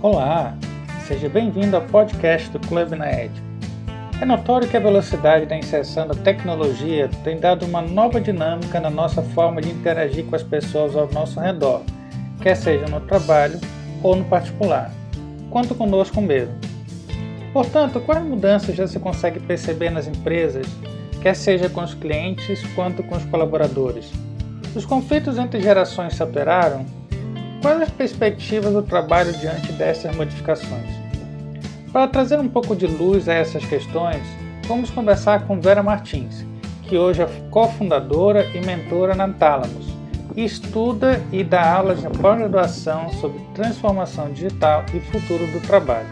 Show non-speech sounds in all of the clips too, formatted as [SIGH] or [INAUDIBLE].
Olá, seja bem-vindo ao podcast do Clube na Ed. É notório que a velocidade da inserção da tecnologia tem dado uma nova dinâmica na nossa forma de interagir com as pessoas ao nosso redor, quer seja no trabalho ou no particular. Conto conosco mesmo. Portanto, quais mudanças já se consegue perceber nas empresas, quer seja com os clientes quanto com os colaboradores? Os conflitos entre gerações se alteraram Quais as perspectivas do trabalho diante dessas modificações? Para trazer um pouco de luz a essas questões, vamos conversar com Vera Martins, que hoje é cofundadora e mentora na Tálamos, estuda e dá aulas de pós-graduação sobre transformação digital e futuro do trabalho.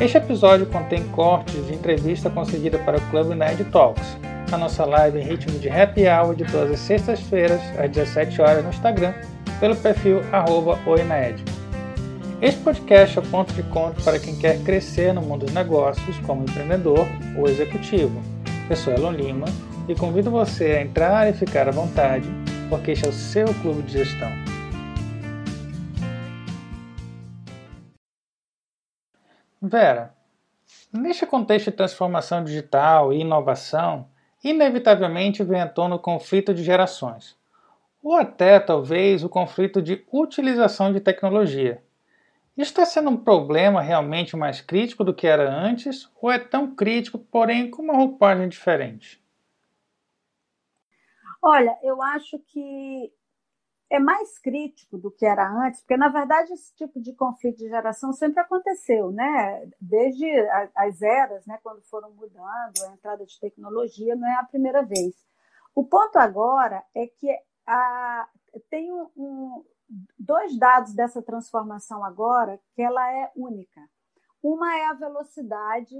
Este episódio contém cortes de entrevista concedida para o Clube Nerd Talks, a nossa live em ritmo de happy hour de todas as sextas-feiras, às 17 horas no Instagram pelo perfil oinaed. Este podcast é o ponto de conta para quem quer crescer no mundo dos negócios como empreendedor ou executivo. Eu sou Elon Lima e convido você a entrar e ficar à vontade, porque este é o seu clube de gestão. Vera, neste contexto de transformação digital e inovação, inevitavelmente vem à tona o conflito de gerações ou até talvez o conflito de utilização de tecnologia. Está sendo um problema realmente mais crítico do que era antes, ou é tão crítico, porém com uma roupagem diferente? Olha, eu acho que é mais crítico do que era antes, porque na verdade esse tipo de conflito de geração sempre aconteceu, né? Desde as eras, né, quando foram mudando, a entrada de tecnologia não é a primeira vez. O ponto agora é que a, tem um, um, dois dados dessa transformação agora que ela é única. Uma é a velocidade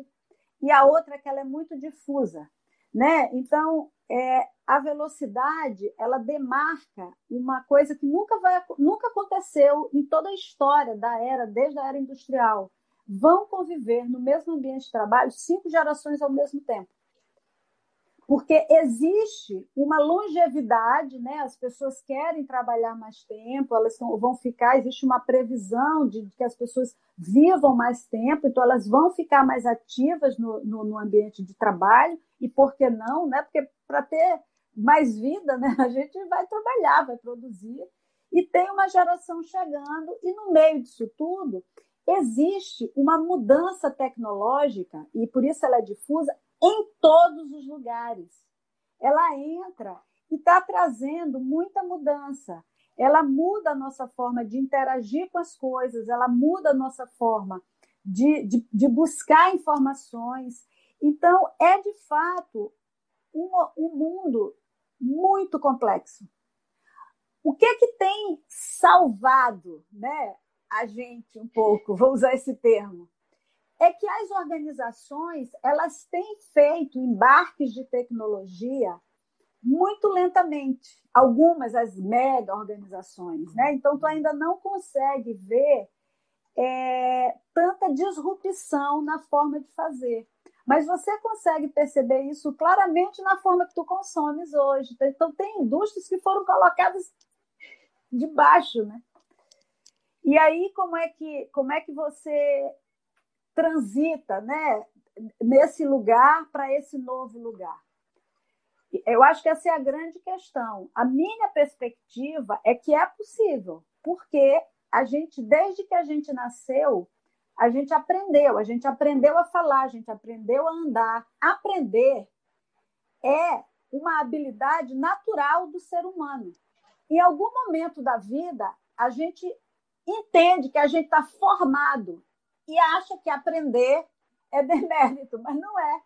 e a outra é que ela é muito difusa. Né? Então, é, a velocidade ela demarca uma coisa que nunca, vai, nunca aconteceu em toda a história da era, desde a era industrial. Vão conviver no mesmo ambiente de trabalho cinco gerações ao mesmo tempo porque existe uma longevidade, né? As pessoas querem trabalhar mais tempo, elas vão ficar, existe uma previsão de, que as pessoas vivam mais tempo, então elas vão ficar mais ativas no, no, no ambiente de trabalho, e por que não, né? Porque para ter mais vida, né? A gente vai trabalhar, vai produzir, e tem uma geração chegando, e no meio disso tudo, existe uma mudança tecnológica, e por isso ela é difusa, em todos os lugares. Ela entra e está trazendo muita mudança. Ela muda a nossa forma de interagir com as coisas, ela muda a nossa forma de, de, de buscar informações. Então, é de fato um, mundo muito complexo. O que é que tem salvado né, a gente um pouco? Vou usar esse termo é que as organizações elas têm feito embarques de tecnologia muito lentamente. Algumas, as mega organizações. Né? Então, tu ainda não consegue ver é, tanta disrupção na forma de fazer. Mas você consegue perceber isso claramente na forma que tu consomes hoje. Então, tem indústrias que foram colocadas debaixo, né? E aí, como é que, como é que você transita né, nesse lugar para esse novo lugar? Eu acho que essa é a grande questão. A minha perspectiva é que é possível, porque a gente, desde que a gente nasceu, a gente aprendeu, a gente aprendeu a falar, a gente aprendeu a andar. Aprender é uma habilidade natural do ser humano. Em algum momento da vida, a gente entende que a gente está formado e acha que aprender é [LAUGHS] demérito, mas não é.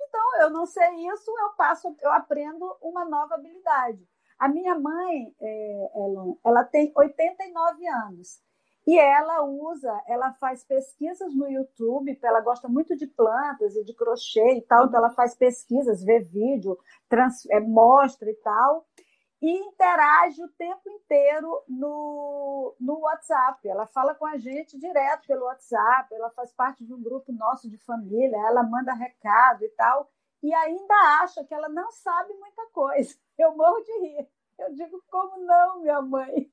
Então, eu não sei isso, eu passo, eu aprendo uma nova habilidade. A minha mãe, é, Elon, ela tem 89 anos e ela usa, ela faz pesquisas no YouTube, ela gosta muito de plantas e de crochê e tal, então ela faz pesquisas, vê vídeo, trans, é, mostra e tal e interage o tempo inteiro no, no WhatsApp. Ela fala com a gente direto pelo WhatsApp, ela faz parte de um grupo nosso de família, ela manda recado e tal, e ainda acha que ela não sabe muita coisa. [LAUGHS] Eu morro de rir. Eu digo, como não, minha mãe?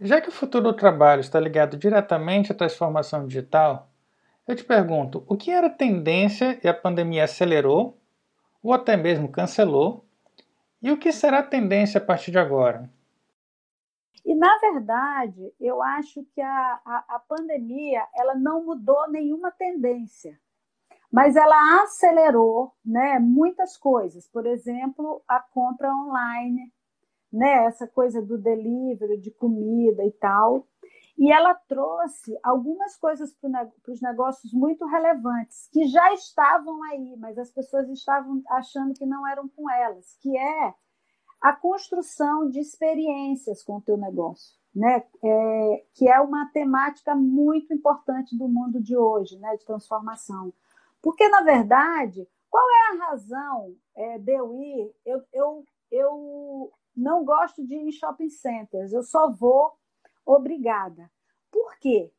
Já que o futuro do trabalho está ligado diretamente à transformação digital, eu te pergunto, o que era tendência e a pandemia acelerou, ou até mesmo cancelou, e o que será tendência a partir de agora? E, na verdade, eu acho que a, a, a pandemia ela não mudou nenhuma tendência, mas ela acelerou né, muitas coisas. Por exemplo, a compra online, né, essa coisa do delivery, de comida e tal. E ela trouxe algumas coisas para os negócios muito relevantes, que já estavam aí, mas as pessoas estavam achando que não eram com elas, que é a construção de experiências com o teu negócio, né? É, que é uma temática muito importante do mundo de hoje, né? de transformação. Porque, na verdade, qual é a razão é, de eu ir? Eu, eu, eu não gosto de ir em shopping centers, eu só vou obrigada. Por quê?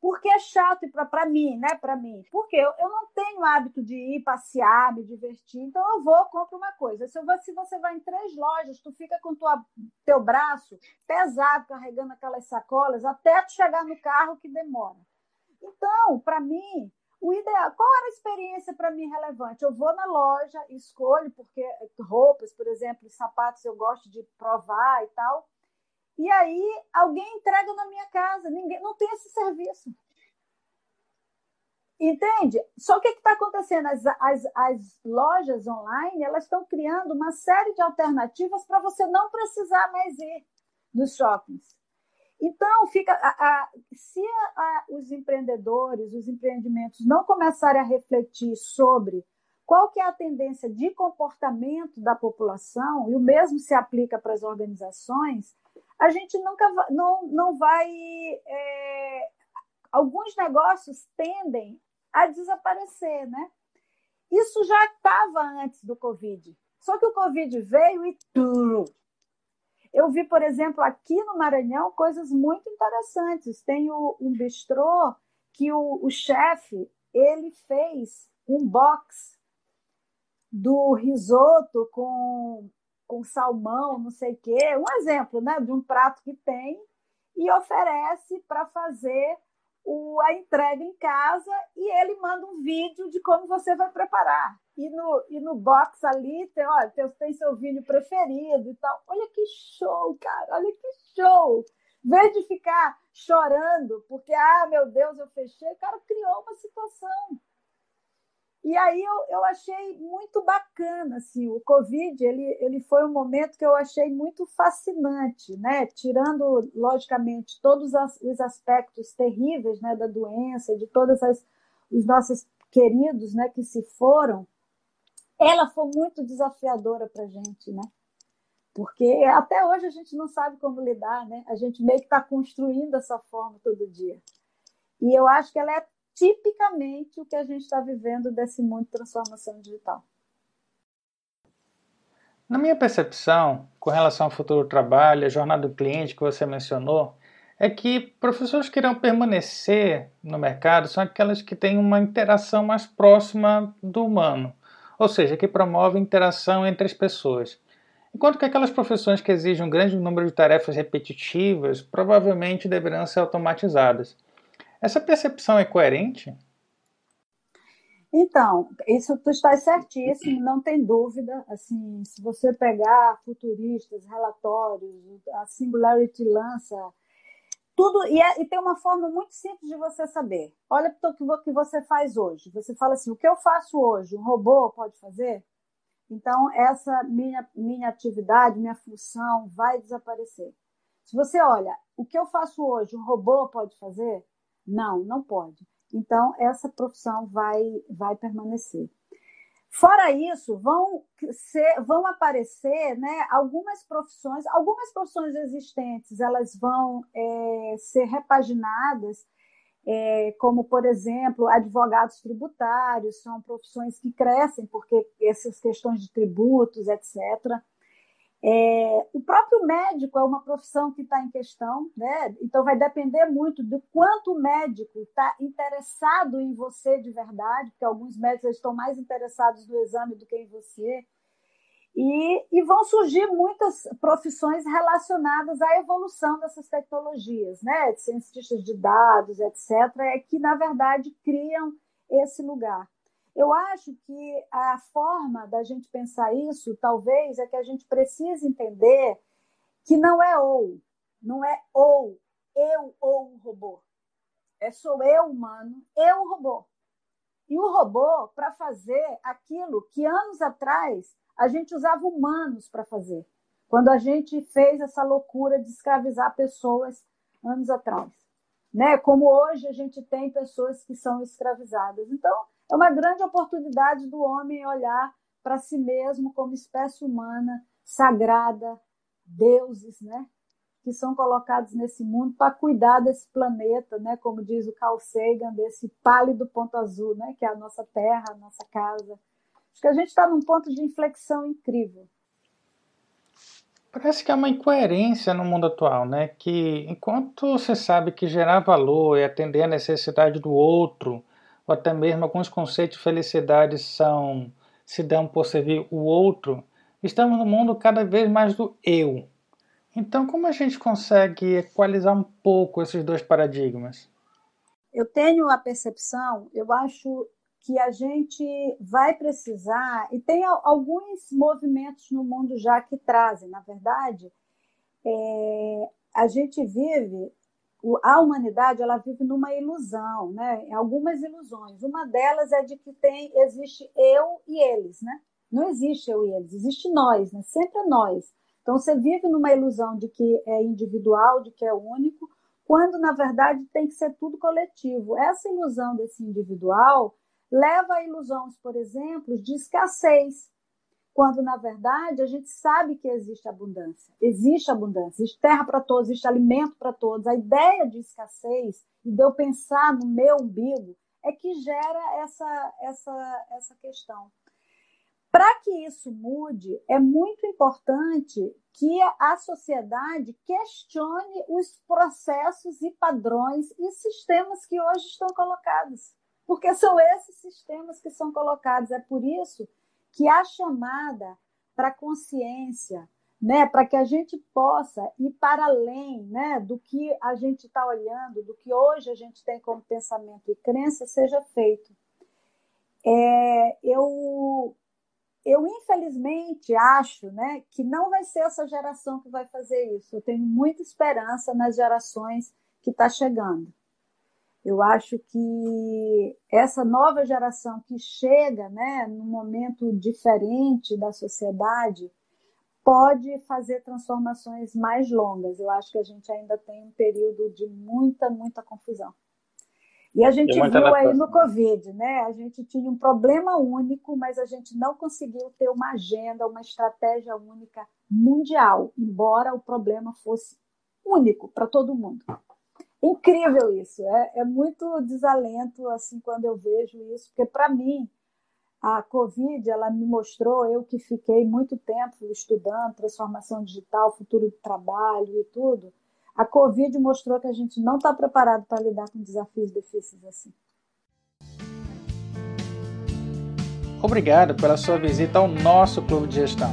Porque é chato para mim, né? Para mim. Porque eu, eu não tenho hábito de ir passear, me divertir, então eu vou, compro uma coisa. Se, eu vou, se você vai em três lojas, tu fica com tua, teu braço pesado, carregando aquelas sacolas, até tu chegar no carro que demora. Então, para mim, o ideal, qual era a experiência para mim relevante? Eu vou na loja, escolho, porque roupas, por exemplo, sapatos eu gosto de provar e tal. E aí alguém entrega na minha casa, ninguém não tem esse serviço. Entende? Só que o que está acontecendo? As, as, as lojas online elas estão criando uma série de alternativas para você não precisar mais ir nos shoppings. Então, fica a, a, se a, os empreendedores, os empreendimentos não começarem a refletir sobre qual que é a tendência de comportamento da população, e o mesmo se aplica para as organizações, a gente nunca não, não vai. É, alguns negócios tendem a desaparecer, né? Isso já estava antes do Covid. Só que o Covid veio e tudo eu vi, por exemplo, aqui no Maranhão, coisas muito interessantes. Tem o, um bistrô que o, o chefe ele fez um box do risoto com, com salmão, não sei o quê. Um exemplo né, de um prato que tem e oferece para fazer o, a entrega em casa e ele manda um vídeo de como você vai preparar. E no, e no box ali tem, olha, tem, tem seu vinho preferido e tal. Olha que show, cara, olha que show! Vez de ficar chorando porque, ah, meu Deus, eu fechei, o cara criou uma situação. E aí eu, eu achei muito bacana, assim, o Covid, ele, ele foi um momento que eu achei muito fascinante, né? Tirando, logicamente, todos os aspectos terríveis né, da doença, de todos as, os nossos queridos né, que se foram, ela foi muito desafiadora para a gente, né? Porque até hoje a gente não sabe como lidar, né? A gente meio que está construindo essa forma todo dia. E eu acho que ela é tipicamente o que a gente está vivendo desse mundo de transformação digital. Na minha percepção, com relação ao futuro trabalho, a jornada do cliente que você mencionou, é que professores que irão permanecer no mercado são aquelas que têm uma interação mais próxima do humano, ou seja, que promovem interação entre as pessoas. Enquanto que aquelas profissões que exigem um grande número de tarefas repetitivas provavelmente deverão ser automatizadas. Essa percepção é coerente? Então, isso tu está certíssimo, não tem dúvida. Assim, se você pegar futuristas, relatórios, a Singularity lança tudo e, é, e, tem uma forma muito simples de você saber. Olha o que você faz hoje. Você fala assim: o que eu faço hoje, um robô pode fazer? Então essa minha minha atividade, minha função vai desaparecer. Se você olha, o que eu faço hoje, um robô pode fazer? Não, não pode. Então, essa profissão vai, vai permanecer. Fora isso, vão, ser, vão aparecer né, algumas profissões, algumas profissões existentes, elas vão é, ser repaginadas, é, como, por exemplo, advogados tributários, são profissões que crescem porque essas questões de tributos, etc. É, o próprio médico é uma profissão que está em questão, né? então vai depender muito do quanto o médico está interessado em você de verdade, porque alguns médicos estão mais interessados no exame do que em você. E, e, vão surgir muitas profissões relacionadas à evolução dessas tecnologias, né? De cientistas de dados, etc., é que, na verdade, criam esse lugar. Eu acho que a forma da gente pensar isso, talvez, é que a gente precisa entender que não é ou, não é ou eu ou o robô. É sou eu humano, eu robô. E o robô para fazer aquilo que anos atrás a gente usava humanos para fazer, quando a gente fez essa loucura de escravizar pessoas anos atrás. Né? Como hoje a gente tem pessoas que são escravizadas. Então, é uma grande oportunidade do homem olhar para si mesmo como espécie humana, sagrada, deuses, né? que são colocados nesse mundo para cuidar desse planeta, né? como diz o Carl Sagan, desse pálido ponto azul, né? que é a nossa terra, a nossa casa. Acho que a gente está num ponto de inflexão incrível. Parece que há uma incoerência no mundo atual, né? Que enquanto você sabe que gerar valor e atender a necessidade do outro, ou até mesmo alguns conceitos de felicidade são se dão por servir o outro, estamos no mundo cada vez mais do eu. Então, como a gente consegue equalizar um pouco esses dois paradigmas? Eu tenho a percepção, eu acho que a gente vai precisar, e tem alguns movimentos no mundo já que trazem, na verdade, é, a gente vive, a humanidade ela vive numa ilusão, né? algumas ilusões. Uma delas é de que tem, existe eu e eles, né? Não existe eu e eles, existe nós, né? sempre é nós. Então você vive numa ilusão de que é individual, de que é único, quando na verdade tem que ser tudo coletivo. Essa ilusão desse individual leva a ilusões, por exemplo, de escassez, quando na verdade a gente sabe que existe abundância. Existe abundância, existe terra para todos, existe alimento para todos. A ideia de escassez e de eu pensar no meu umbigo é que gera essa, essa, essa questão. Para que isso mude, é muito importante que a sociedade questione os processos e padrões e sistemas que hoje estão colocados porque são esses sistemas que são colocados. É por isso que a chamada para consciência, né, para que a gente possa ir para além né, do que a gente está olhando, do que hoje a gente tem como pensamento e crença, seja feito. É, eu, eu, infelizmente, acho né, que não vai ser essa geração que vai fazer isso. Eu tenho muita esperança nas gerações que está chegando. Eu acho que essa nova geração que chega né, num momento diferente da sociedade pode fazer transformações mais longas. Eu acho que a gente ainda tem um período de muita, muita confusão. E a gente viu aí no Covid, né? A gente tinha um problema único, mas a gente não conseguiu ter uma agenda, uma estratégia única mundial, embora o problema fosse único para todo mundo incrível isso. É, é muito desalento assim quando eu vejo isso, porque para mim a Covid ela me mostrou, eu que fiquei muito tempo estudando transformação digital, futuro do trabalho e tudo, a Covid mostrou que a gente não está preparado para lidar com desafios difíceis assim. Obrigado pela sua visita ao nosso Clube de Gestão.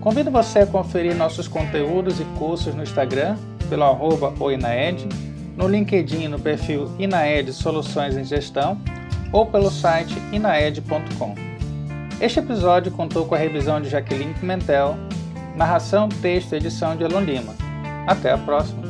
Convido você a conferir nossos conteúdos e cursos no Instagram, pelo arroba oinaed, no LinkedIn no perfil Inaed Soluções em Gestão ou pelo site inaed.com. Este episódio contou com a revisão de Jaqueline Pimentel, narração, texto e edição de Elon Lima. Até a próxima!